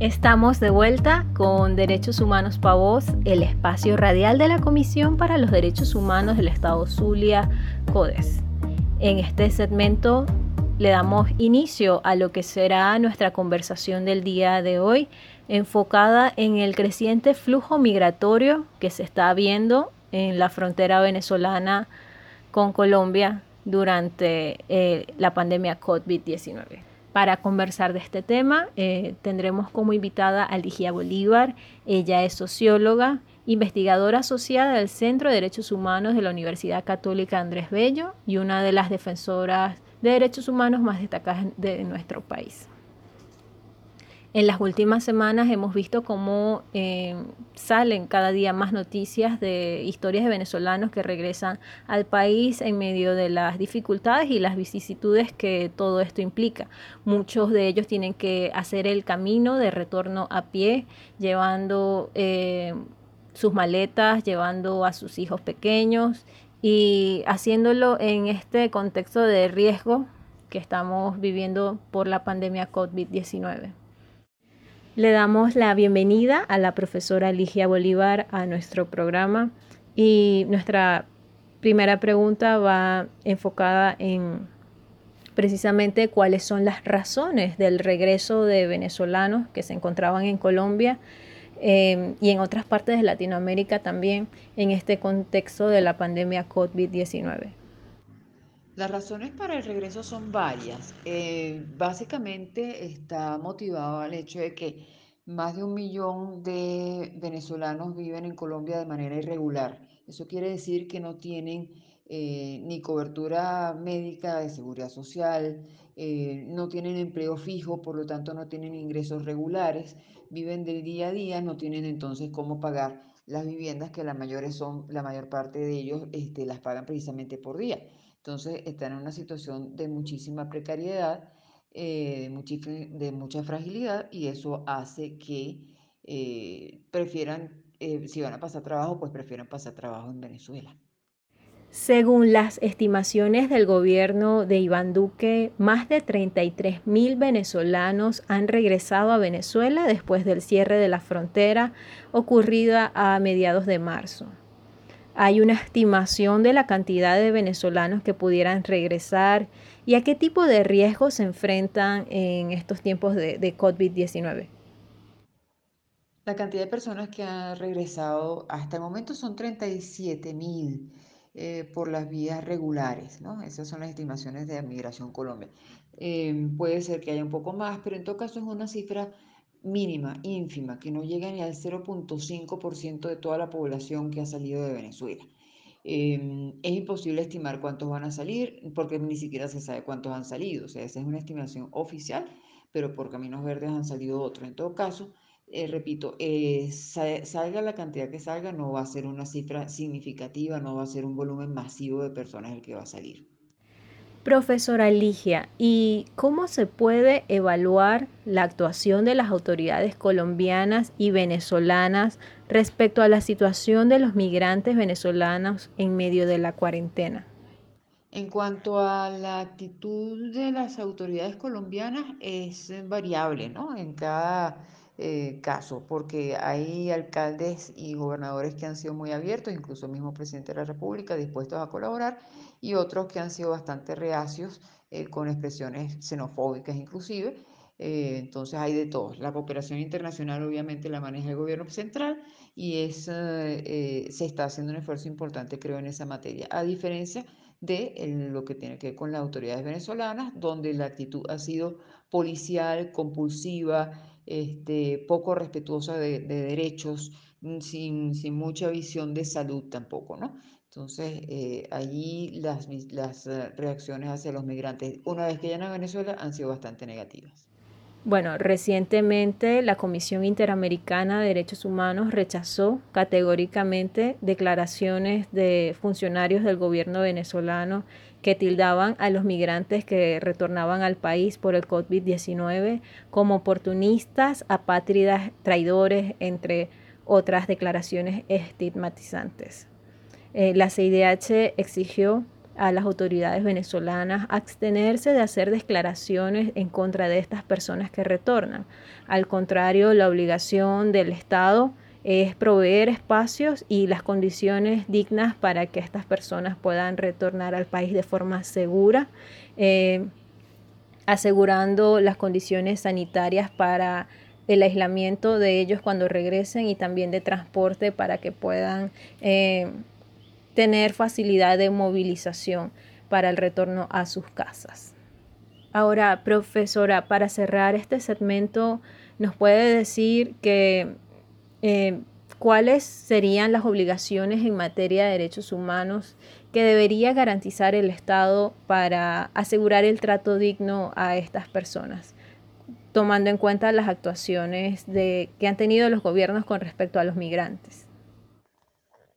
Estamos de vuelta con Derechos Humanos para Voz, el espacio radial de la Comisión para los Derechos Humanos del Estado Zulia, CODES. En este segmento le damos inicio a lo que será nuestra conversación del día de hoy, enfocada en el creciente flujo migratorio que se está viendo en la frontera venezolana con Colombia durante eh, la pandemia COVID-19. Para conversar de este tema eh, tendremos como invitada a Ligia Bolívar. Ella es socióloga, investigadora asociada del Centro de Derechos Humanos de la Universidad Católica Andrés Bello y una de las defensoras de derechos humanos más destacadas de nuestro país. En las últimas semanas hemos visto cómo eh, salen cada día más noticias de historias de venezolanos que regresan al país en medio de las dificultades y las vicisitudes que todo esto implica. Muchos de ellos tienen que hacer el camino de retorno a pie, llevando eh, sus maletas, llevando a sus hijos pequeños y haciéndolo en este contexto de riesgo que estamos viviendo por la pandemia COVID-19. Le damos la bienvenida a la profesora Ligia Bolívar a nuestro programa y nuestra primera pregunta va enfocada en precisamente cuáles son las razones del regreso de venezolanos que se encontraban en Colombia eh, y en otras partes de Latinoamérica también en este contexto de la pandemia COVID-19. Las razones para el regreso son varias. Eh, básicamente está motivado al hecho de que más de un millón de venezolanos viven en Colombia de manera irregular. Eso quiere decir que no tienen eh, ni cobertura médica de seguridad social, eh, no tienen empleo fijo, por lo tanto no tienen ingresos regulares, viven del día a día, no tienen entonces cómo pagar las viviendas que la, mayores son, la mayor parte de ellos este, las pagan precisamente por día. Entonces están en una situación de muchísima precariedad, eh, de mucha fragilidad y eso hace que eh, prefieran, eh, si van a pasar trabajo, pues prefieran pasar trabajo en Venezuela. Según las estimaciones del gobierno de Iván Duque, más de 33 mil venezolanos han regresado a Venezuela después del cierre de la frontera ocurrida a mediados de marzo hay una estimación de la cantidad de venezolanos que pudieran regresar y a qué tipo de riesgos se enfrentan en estos tiempos de, COVID-19. La cantidad de personas que han regresado hasta el momento son 37 mil eh, por las vías regulares, ¿no? Esas son las estimaciones de Migración Colombia. Eh, puede ser que haya un poco más, pero en todo caso es una cifra mínima, ínfima, que no llega ni al 0.5% de toda la población que ha salido de Venezuela. Em, es imposible estimar cuántos van a salir porque ni siquiera se sabe cuántos han salido. O sea, esa es una estimación oficial, pero por caminos verdes han salido otros. En todo caso, eh, repito, eh, salga la cantidad que salga, no va a ser una cifra significativa, no va a ser un volumen masivo de personas el que va a salir. Profesora Ligia, ¿y cómo se puede evaluar la actuación de las autoridades colombianas y venezolanas respecto a la situación de los migrantes venezolanos en medio de la cuarentena? En cuanto a la actitud de las autoridades colombianas, es variable, ¿no? En cada eh, caso, porque hay alcaldes y gobernadores que han sido muy abiertos, incluso el mismo presidente de la República, dispuestos a colaborar, y otros que han sido bastante reacios, eh, con expresiones xenofóbicas inclusive. Eh, entonces hay de todo. La cooperación internacional obviamente la maneja el gobierno central y es, se está haciendo un esfuerzo importante, creo, en esa materia, a diferencia de lo que tiene que ver con las autoridades venezolanas, donde la actitud ha sido policial, compulsiva, este, poco respetuosa de, derechos, mm, sin, sin, mucha visión de salud tampoco, ¿no? Entonces, eh, allí las, las eh, reacciones hacia los migrantes, una vez que llegan a Venezuela, han sido bastante negativas. Bueno, recientemente la Comisión Interamericana de Derechos Humanos rechazó categóricamente declaraciones de funcionarios del gobierno venezolano que tildaban a los migrantes que retornaban al país por el COVID-19 como oportunistas, apátridas, traidores, entre otras declaraciones estigmatizantes. Eh, la CIDH exigió a las autoridades venezolanas abstenerse de hacer declaraciones en contra de estas personas que retornan. Al contrario, la obligación del Estado es proveer espacios y las condiciones dignas para que estas personas puedan retornar al país de forma segura, eh, asegurando las condiciones sanitarias para el aislamiento de ellos cuando regresen y también de transporte para que puedan eh, tener facilidad de movilización para el retorno a sus casas. Ahora, profesora, para cerrar este segmento, ¿nos puede decir eh, cuáles serían las obligaciones en materia de derechos humanos que debería garantizar el Estado para asegurar el trato digno a estas personas, tomando en cuenta las actuaciones que han tenido los gobiernos con respecto a los migrantes.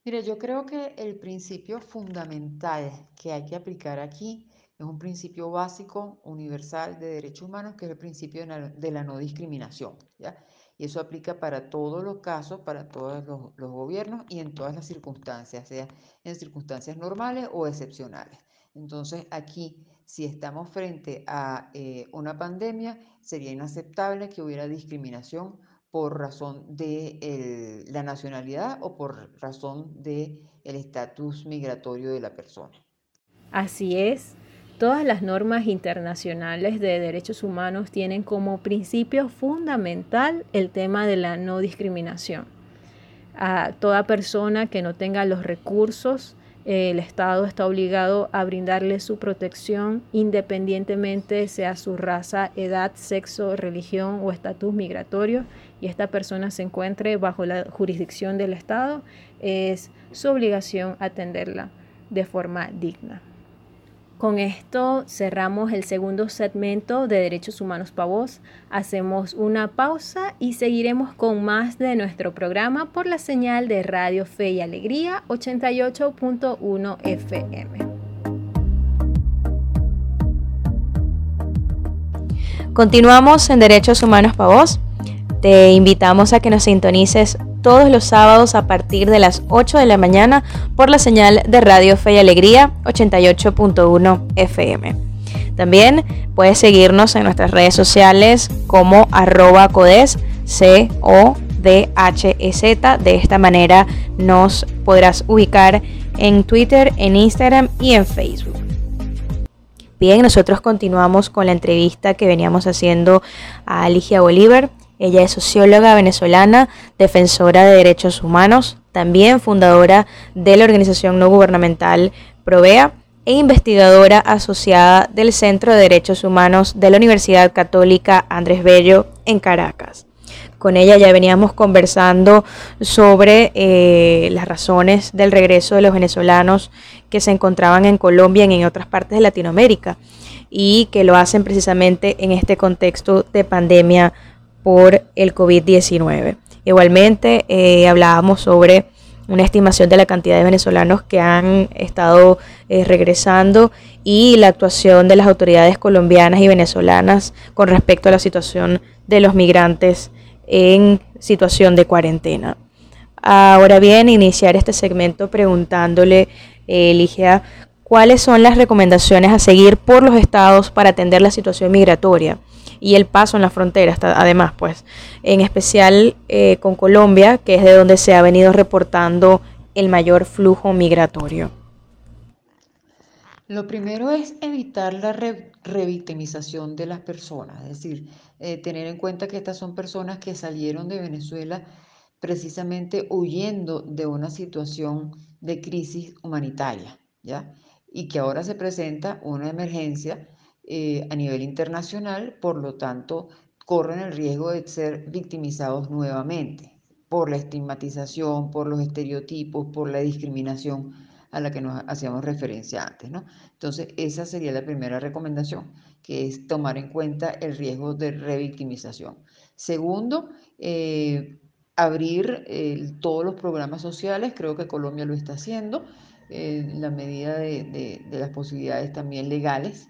Mire, yo creo que el principio fundamental que hay que aplicar aquí es un principio básico, universal de derechos humanos, que es el principio de la, no discriminación. ¿ya? Y eso aplica para todos los casos, para todos los, gobiernos y en todas las circunstancias, sea en circunstancias normales o excepcionales. Entonces, aquí, si estamos frente a eh, una pandemia, sería inaceptable que hubiera discriminación por razón de la nacionalidad o por razón del estatus migratorio de la persona. Así es. Todas las normas internacionales de derechos humanos tienen como principio fundamental el tema de la no discriminación. A toda persona que no tenga los recursos, el Estado está obligado a brindarle su protección independientemente sea su raza, edad, sexo, religión o estatus migratorio y esta persona se encuentre bajo la jurisdicción del Estado, es su obligación atenderla de forma digna. Con esto cerramos el segundo segmento de Derechos Humanos para Voz. Hacemos una pausa y seguiremos con más de nuestro programa por la señal de Radio Fe y Alegría 88.1 FM. Continuamos en Derechos Humanos para Voz. Te invitamos a que nos sintonices todos los sábados a partir de las 8 de la mañana por la señal de Radio Fe y Alegría 88.1 FM. También puedes seguirnos en nuestras redes sociales como arroba codes, C O D H E Z. De esta manera nos podrás ubicar en Twitter, en Instagram y en Facebook. Bien, nosotros continuamos con la entrevista que veníamos haciendo a Alicia Bolívar. Ella es socióloga venezolana, defensora de derechos humanos, también fundadora de la organización no gubernamental Provea e investigadora asociada del Centro de Derechos Humanos de la Universidad Católica Andrés Bello en Caracas. Con ella ya veníamos conversando sobre eh, las razones del regreso de los venezolanos que se encontraban en Colombia y en otras partes de Latinoamérica y que lo hacen precisamente en este contexto de pandemia por el COVID-19. Igualmente, eh, hablábamos sobre una estimación de la cantidad de venezolanos que han estado eh, regresando y la actuación de las autoridades colombianas y venezolanas con respecto a la situación de los migrantes en situación de cuarentena. Ahora bien, iniciar este segmento preguntándole, eh, cuáles son las recomendaciones a seguir por los estados para atender la situación migratoria y el paso en la frontera, además, pues, en especial eh, con Colombia, que es de donde se ha venido reportando el mayor flujo migratorio. Lo primero es evitar la revictimización de las personas, es decir, eh, tener en cuenta que estas son personas que salieron de Venezuela precisamente huyendo de una situación de crisis humanitaria, ¿ya? Y que ahora se presenta una emergencia eh, a nivel internacional, por lo tanto, corren el riesgo de ser victimizados nuevamente por la estigmatización, por los estereotipos, por la discriminación a la que nos hacíamos referencia antes. Entonces, esa sería la primera recomendación, que es tomar en cuenta el riesgo de revictimización. Segundo, eh, abrir eh, todos los programas sociales, creo que Colombia lo está haciendo, en la medida de las posibilidades también legales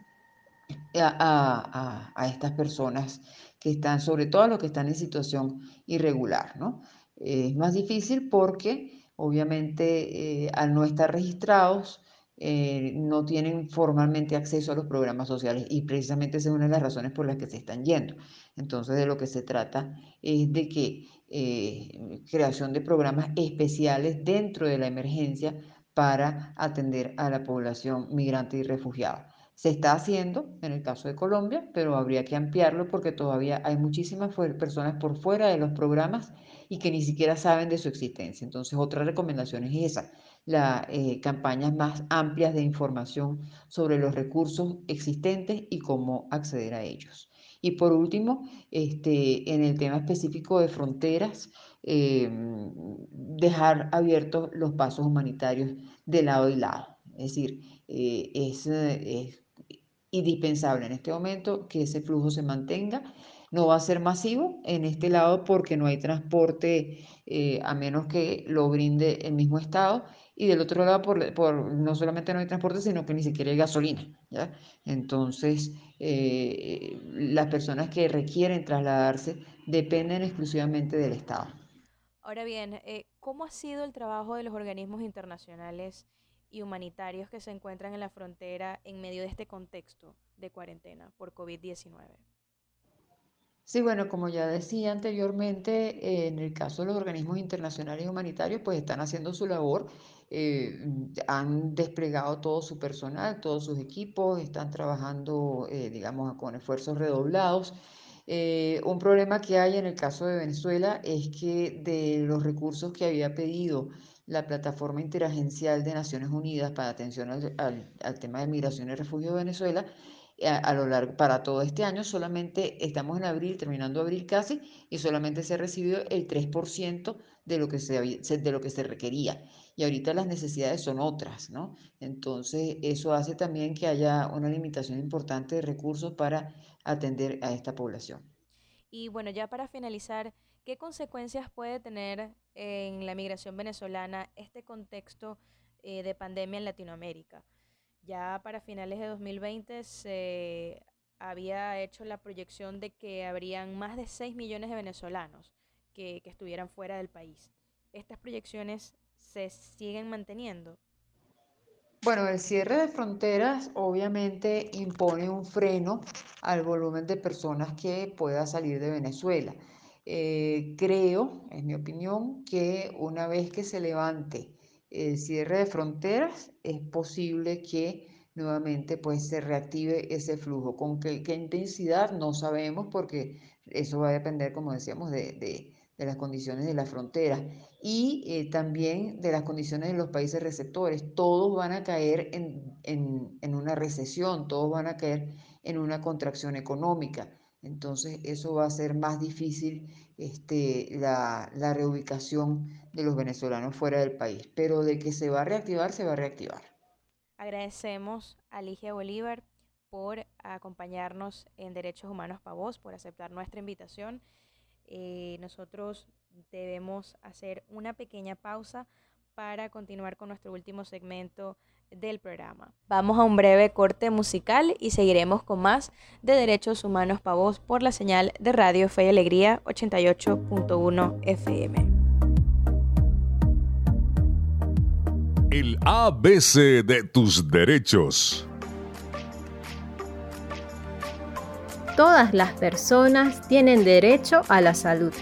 a, estas personas que están, sobre todo a los que están en situación irregular, ¿no? Es más difícil porque obviamente eh, al no estar registrados eh, no tienen formalmente acceso a los programas sociales y precisamente esa es una de las razones por las que se están yendo. Entonces de lo que se trata es de que eh, creación de programas especiales dentro de la emergencia para atender a la población migrante y refugiada. Se está haciendo en el caso de Colombia, pero habría que ampliarlo porque todavía hay muchísimas personas por fuera de los programas y que ni siquiera saben de su existencia. Entonces, otra recomendación es esa, las eh, campañas más amplias de información sobre los recursos existentes y cómo acceder a ellos. Y por último, este, en el tema específico de fronteras, em, dejar abiertos los pasos humanitarios de lado y lado. Es decir, eh, es, es indispensable en este momento que ese flujo se mantenga. No va a ser masivo en este lado porque no hay transporte eh, a menos que lo brinde el mismo Estado. Y del otro lado, por, por, no solamente no hay transporte, sino que ni siquiera hay gasolina. ¿ya? Entonces, eh, las personas que requieren trasladarse dependen exclusivamente del Estado. Ahora bien, eh, ¿cómo ha sido el trabajo de los organismos internacionales y humanitarios que se encuentran en la frontera en medio de este contexto de cuarentena por COVID-19. Sí, bueno, como ya decía anteriormente, en el caso de los organismos internacionales y humanitarios, pues están haciendo su labor, eh, han desplegado todo su personal, todos sus equipos, están trabajando, eh, digamos, con esfuerzos redoblados. Eh, un problema que hay en el caso de Venezuela es que de los recursos que había pedido la Plataforma Interagencial de Naciones Unidas para atención al, tema de migración y refugio de Venezuela, eh, a, lo largo, para todo este año solamente estamos en abril, terminando abril casi, y solamente se ha recibido el 3% de lo, que se, de lo que se requería. Y ahorita las necesidades son otras, ¿no? Entonces, eso hace también que haya una limitación importante de recursos para atender a esta población. Y bueno, ya para finalizar, ¿Qué consecuencias puede tener en la migración venezolana este contexto eh, de pandemia en Latinoamérica? Ya para finales de 2020 se había hecho la proyección de que habrían más de 6 millones de venezolanos que, que estuvieran fuera del país. ¿Estas proyecciones se siguen manteniendo? Bueno, el cierre de fronteras obviamente impone un freno al volumen de personas que pueda salir de Venezuela. Eh, creo, en mi opinión, que una vez que se levante el cierre de fronteras, es posible que nuevamente pues se reactive ese flujo. ¿Con qué, intensidad? No sabemos porque eso va a depender, como decíamos, de, las condiciones de la frontera y eh, también de las condiciones de los países receptores. Todos van a caer en, en una recesión, todos van a caer en una contracción económica. Entonces eso va a ser más difícil este, la, reubicación de los venezolanos fuera del país. Pero de que se va a reactivar, se va a reactivar. Agradecemos a Ligia Bolívar por acompañarnos en Derechos Humanos para Vos, por aceptar nuestra invitación. Eh, nosotros debemos hacer una pequeña pausa para continuar con nuestro último segmento del programa. Vamos a un breve corte musical y seguiremos con más de Derechos Humanos para Vos por la señal de Radio Fe y Alegría 88.1 FM. El ABC de tus derechos. Todas las personas tienen derecho a la salud.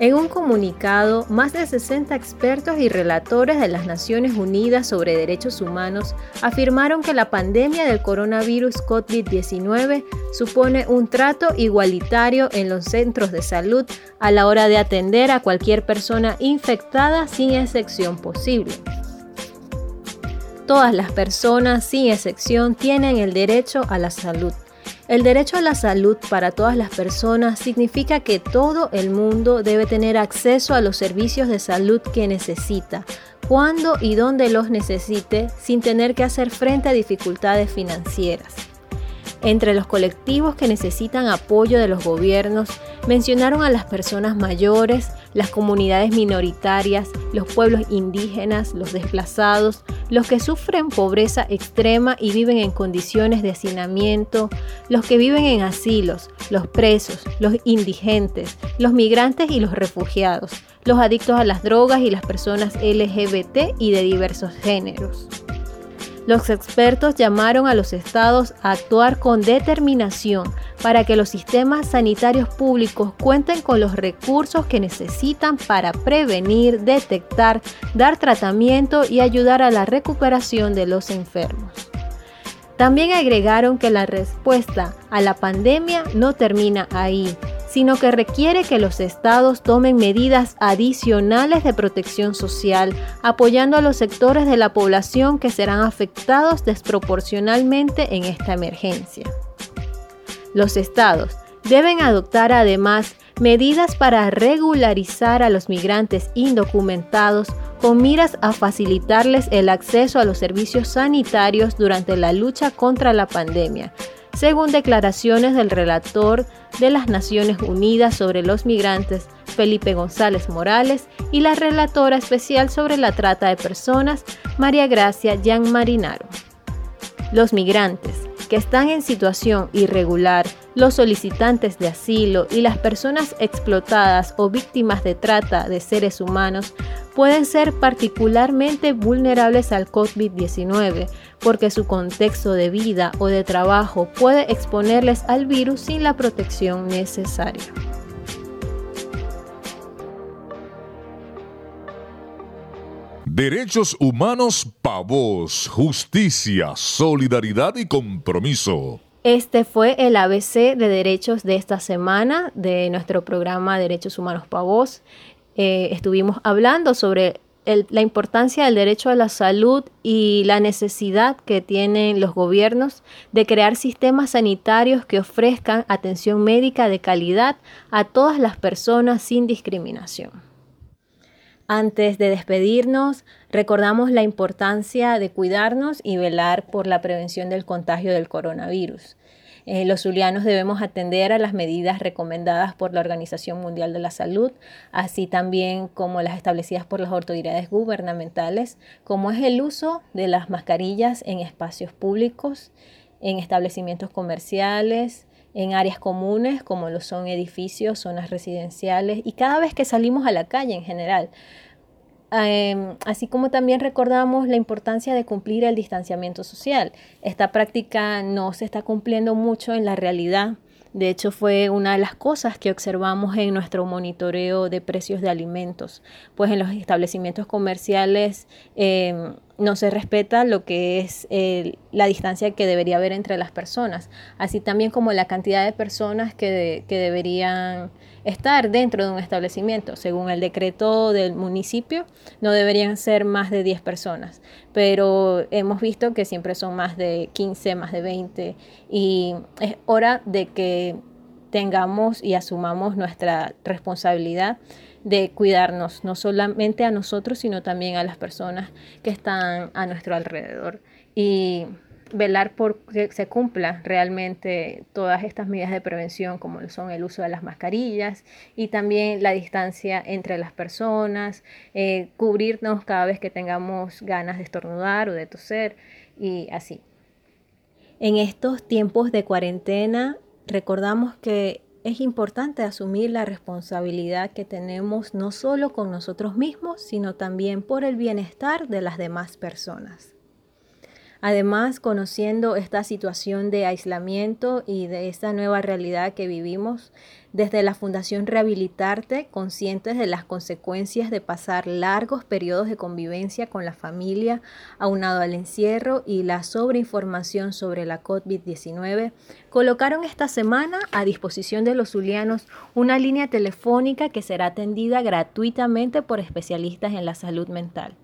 En un comunicado, más de 60 expertos y relatores de las Naciones Unidas sobre Derechos Humanos afirmaron que la pandemia del coronavirus COVID-19 supone un trato igualitario en los centros de salud a la hora de atender a cualquier persona infectada sin excepción posible. Todas las personas, sin excepción, tienen el derecho a la salud. El derecho a la salud para todas las personas significa que todo el mundo debe tener acceso a los servicios de salud que necesita, cuando y donde los necesite, sin tener que hacer frente a dificultades financieras. Entre los colectivos que necesitan apoyo de los gobiernos, mencionaron a las personas mayores, las comunidades minoritarias, los pueblos indígenas, los desplazados, los que sufren pobreza extrema y viven en condiciones de hacinamiento, los que viven en asilos, los presos, los indigentes, los migrantes y los refugiados, los adictos a las drogas y las personas LGBT y de diversos géneros. Los expertos llamaron a los estados a actuar con determinación para que los sistemas sanitarios públicos cuenten con los recursos que necesitan para prevenir, detectar, dar tratamiento y ayudar a la recuperación de los enfermos. También agregaron que la respuesta a la pandemia no termina ahí, sino que requiere que los estados tomen medidas adicionales de protección social, apoyando a los sectores de la población que serán afectados desproporcionalmente en esta emergencia. Los estados deben adoptar además medidas para regularizar a los migrantes indocumentados con miras a facilitarles el acceso a los servicios sanitarios durante la lucha contra la pandemia, según declaraciones del relator de las Naciones Unidas sobre los migrantes, Felipe González Morales, y la relatora especial sobre la trata de personas, María Gracia Jan Marinaro. Los migrantes que están en situación irregular, los solicitantes de asilo y las personas explotadas o víctimas de trata de seres humanos pueden ser particularmente vulnerables al COVID-19 porque su contexto de vida o de trabajo puede exponerles al virus sin la protección necesaria. Derechos humanos pavos, justicia, solidaridad y compromiso. Este fue el ABC de derechos de esta semana de nuestro programa Derechos Humanos Pavos. Eh, estuvimos hablando sobre la importancia del derecho a la salud y la necesidad que tienen los gobiernos de crear sistemas sanitarios que ofrezcan atención médica de calidad a todas las personas sin discriminación. Antes de despedirnos, recordamos la importancia de cuidarnos y velar por la prevención del contagio del coronavirus. Eh, los zulianos debemos atender a las medidas recomendadas por la Organización Mundial de la Salud, así también como las establecidas por las autoridades gubernamentales, como es el uso de las mascarillas en espacios públicos, en establecimientos comerciales, en áreas comunes como lo son edificios, zonas residenciales y cada vez que salimos a la calle en general. Em, así como también recordamos la importancia de cumplir el distanciamiento social. Esta práctica no se está cumpliendo mucho en la realidad. De hecho, fue una de las cosas que observamos en nuestro monitoreo de precios de alimentos, pues en los establecimientos comerciales em, no se respeta lo que es la distancia que debería haber entre las personas, así también como la cantidad de personas que, que deberían estar dentro de un establecimiento. Según el decreto del municipio, no deberían ser más de 10 personas, pero hemos visto que siempre son más de 15, más de 20 y es hora de que tengamos y asumamos nuestra responsabilidad de cuidarnos, no solamente a nosotros, sino también a las personas que están a nuestro alrededor. Y velar por que se cumpla realmente todas estas medidas de prevención como son el uso de las mascarillas y también la distancia entre las personas, eh, cubrirnos cada vez que tengamos ganas de estornudar o de toser y así. En estos tiempos de cuarentena recordamos que es importante asumir la responsabilidad que tenemos no solo con nosotros mismos, sino también por el bienestar de las demás personas. Además, conociendo esta situación de aislamiento y de esta nueva realidad que vivimos, desde la Fundación Rehabilitarte, conscientes de las consecuencias de pasar largos periodos de convivencia con la familia, aunado al encierro y la sobreinformación sobre la COVID-19, colocaron esta semana a disposición de los zulianos una línea telefónica que será atendida gratuitamente por especialistas en la salud mental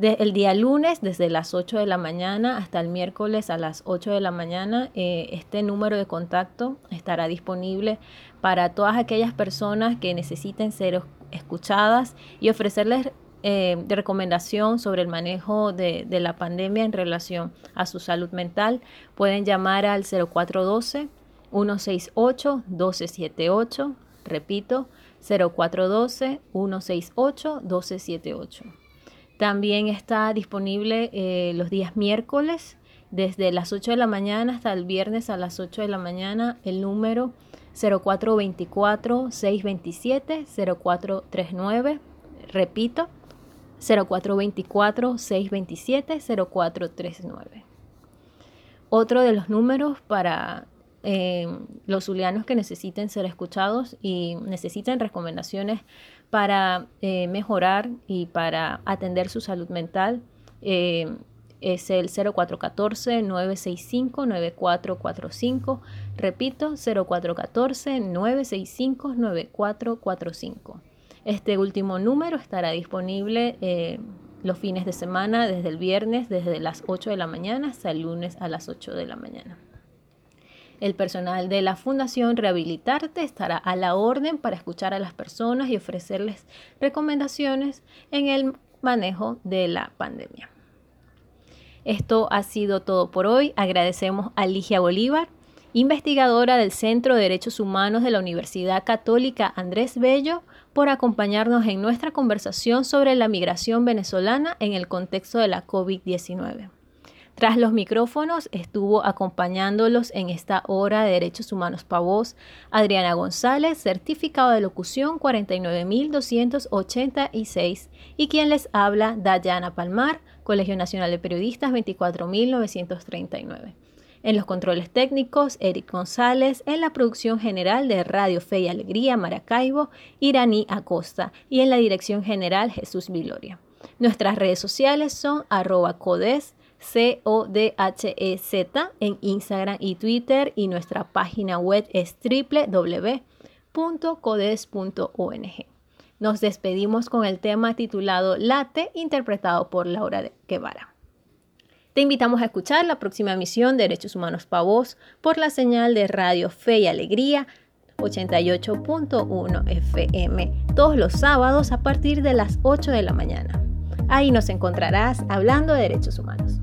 el día lunes desde las 8 de la mañana hasta el miércoles a las 8 de la mañana eh, este número de contacto estará disponible para todas aquellas personas que necesiten ser escuchadas y ofrecerles eh, de recomendación sobre el manejo de, de, la pandemia en relación a su salud mental. Pueden llamar al 0412 168 1278. Repito, 0412 168 1278. También está disponible eh, los días miércoles, desde las 8 de la mañana hasta el viernes a las 8 de la mañana, el número 0424-627-0439. Repito, 0424-627-0439. Otro de los números para eh, los zulianos que necesiten ser escuchados y necesiten recomendaciones para eh, mejorar y para atender su salud mental eh, es el 0414-965-9445. Repito, 0414-965-9445. Este último número estará disponible eh, los fines de semana, desde el viernes, desde las 8 de la mañana hasta el lunes a las 8 de la mañana. El personal de la Fundación Rehabilitarte estará a la orden para escuchar a las personas y ofrecerles recomendaciones en el manejo de la pandemia. Esto ha sido todo por hoy. Agradecemos a Ligia Bolívar, investigadora del Centro de Derechos Humanos de la Universidad Católica Andrés Bello, por acompañarnos en nuestra conversación sobre la migración venezolana en el contexto de la COVID-19. Tras los micrófonos estuvo acompañándolos en esta hora de Derechos Humanos Pavos Adriana González, certificado de locución 49286 y quien les habla Dayana Palmar, Colegio Nacional de Periodistas 24939. En los controles técnicos, Eric González, en la producción general de Radio Fe y Alegría Maracaibo, Iraní Acosta y en la dirección general Jesús Viloria. Nuestras redes sociales son C-O-D-H-E-Z en Instagram y Twitter y nuestra página web es www.codes.ong. Nos despedimos con el tema titulado Late, interpretado por Laura Guevara. Te invitamos a escuchar la próxima emisión de Derechos Humanos para Voz por la señal de Radio Fe y Alegría 88.1 FM todos los sábados a partir de las 8 de la mañana. Ahí nos encontrarás hablando de derechos humanos.